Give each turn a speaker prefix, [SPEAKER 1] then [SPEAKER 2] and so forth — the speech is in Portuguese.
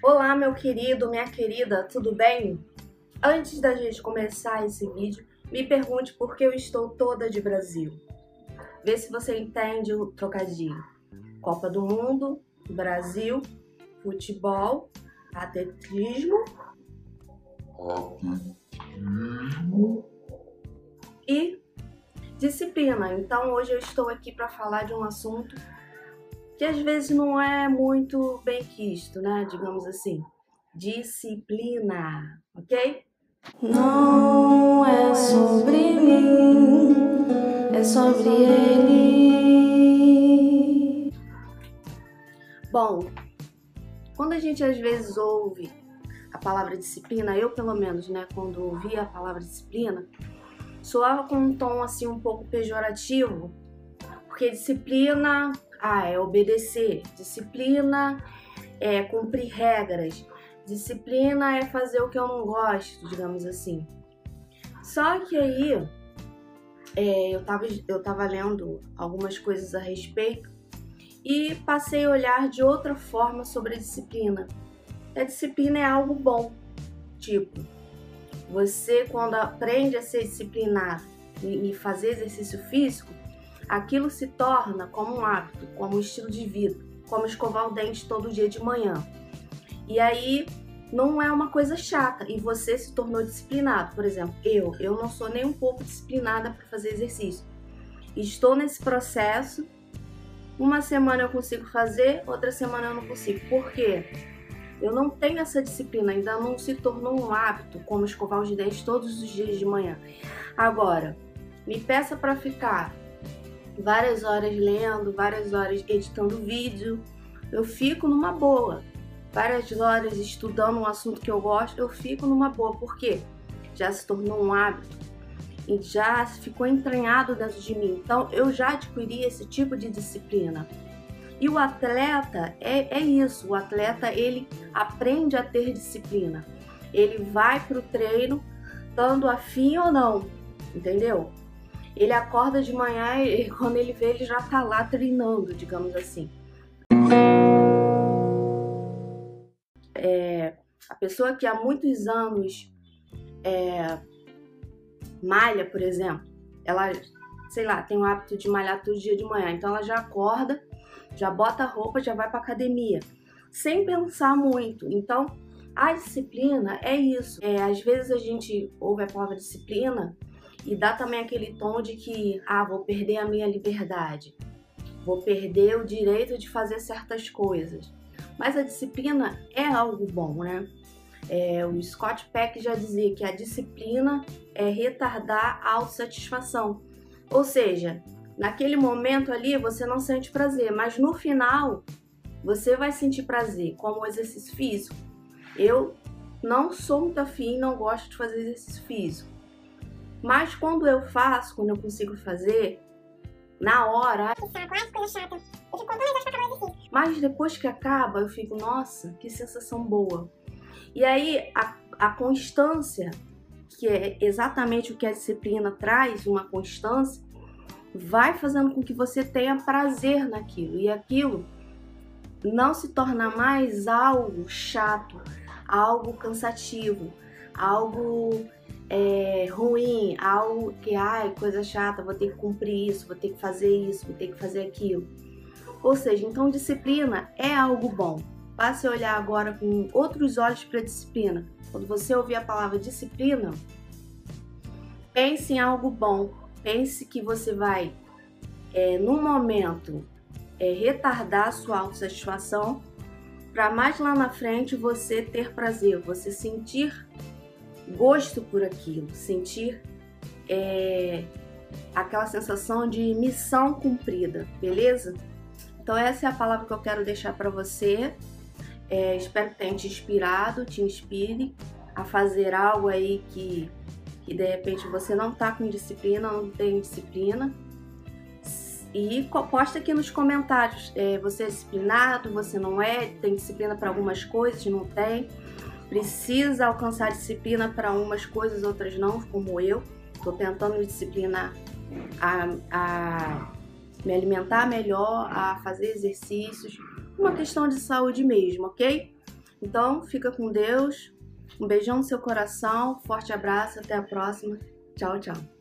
[SPEAKER 1] Olá, meu querido, minha querida, tudo bem? Antes da gente começar esse vídeo, me pergunte por que eu estou toda de Brasil. Vê se você entende o trocadilho. Copa do Mundo, Brasil, futebol, atletismo, atletismo. e disciplina. Então hoje eu estou aqui para falar de um assunto que às vezes não é muito bem quisto, né? Digamos assim. Disciplina, ok?
[SPEAKER 2] Não é sobre mim, é sobre ele.
[SPEAKER 1] Bom, quando a gente às vezes ouve a palavra disciplina, eu pelo menos, né, quando ouvi a palavra disciplina, soava com um tom assim um pouco pejorativo, porque disciplina ah, é obedecer. Disciplina é cumprir regras. Disciplina é fazer o que eu não gosto, digamos assim. Só que aí é, eu, tava, eu tava lendo algumas coisas a respeito e passei a olhar de outra forma sobre a disciplina. A disciplina é algo bom. Tipo, você quando aprende a ser disciplinado e fazer exercício físico, aquilo se torna como um hábito, como um estilo de vida, como escovar o dente todo dia de manhã. E aí não é uma coisa chata e você se tornou disciplinado. Por exemplo, eu, eu não sou nem um pouco disciplinada para fazer exercício. Estou nesse processo. Uma semana eu consigo fazer, outra semana eu não consigo. Por quê? Eu não tenho essa disciplina, ainda não se tornou um hábito como escovar os dentes todos os dias de manhã. Agora, me peça para ficar várias horas lendo, várias horas editando vídeo, eu fico numa boa. Várias horas estudando um assunto que eu gosto, eu fico numa boa, porque já se tornou um hábito e já ficou entranhado dentro de mim. Então eu já adquiri esse tipo de disciplina. E o atleta é, é isso, o atleta ele aprende a ter disciplina. Ele vai para o treino estando afim ou não, entendeu? Ele acorda de manhã e quando ele vê, ele já tá lá treinando, digamos assim. É, a pessoa que há muitos anos é, malha, por exemplo, ela, sei lá, tem o hábito de malhar todo dia de manhã, então ela já acorda, já bota a roupa, já vai para academia, sem pensar muito. Então, a disciplina é isso. É, às vezes a gente ouve a palavra disciplina e dá também aquele tom de que, ah, vou perder a minha liberdade, vou perder o direito de fazer certas coisas. Mas a disciplina é algo bom, né? É, o Scott Peck já dizia que a disciplina é retardar a autossatisfação. Ou seja, naquele momento ali você não sente prazer, mas no final você vai sentir prazer, como o exercício físico. Eu não sou muito afim, não gosto de fazer exercício físico. Mas quando eu faço, quando eu consigo fazer, na hora. Mas depois que acaba, eu fico, nossa, que sensação boa. E aí a, a constância, que é exatamente o que a disciplina traz, uma constância, vai fazendo com que você tenha prazer naquilo. E aquilo não se torna mais algo chato, algo cansativo, algo é, ruim, algo que, ai, coisa chata, vou ter que cumprir isso, vou ter que fazer isso, vou ter que fazer aquilo. Ou seja, então disciplina é algo bom. Passe a olhar agora com outros olhos para a disciplina. Quando você ouvir a palavra disciplina, pense em algo bom. Pense que você vai, é, no momento, é, retardar a sua autossatisfação para mais lá na frente você ter prazer, você sentir gosto por aquilo, sentir é, aquela sensação de missão cumprida, beleza? Então essa é a palavra que eu quero deixar para você. É, espero que tenha te inspirado, te inspire a fazer algo aí que, que de repente você não tá com disciplina, não tem disciplina. E posta aqui nos comentários, é, você é disciplinado, você não é, tem disciplina para algumas coisas, não tem precisa alcançar disciplina para umas coisas, outras não, como eu. Estou tentando me disciplinar a, a me alimentar melhor, a fazer exercícios, uma questão de saúde mesmo, ok? Então, fica com Deus. Um beijão no seu coração, forte abraço, até a próxima. Tchau, tchau.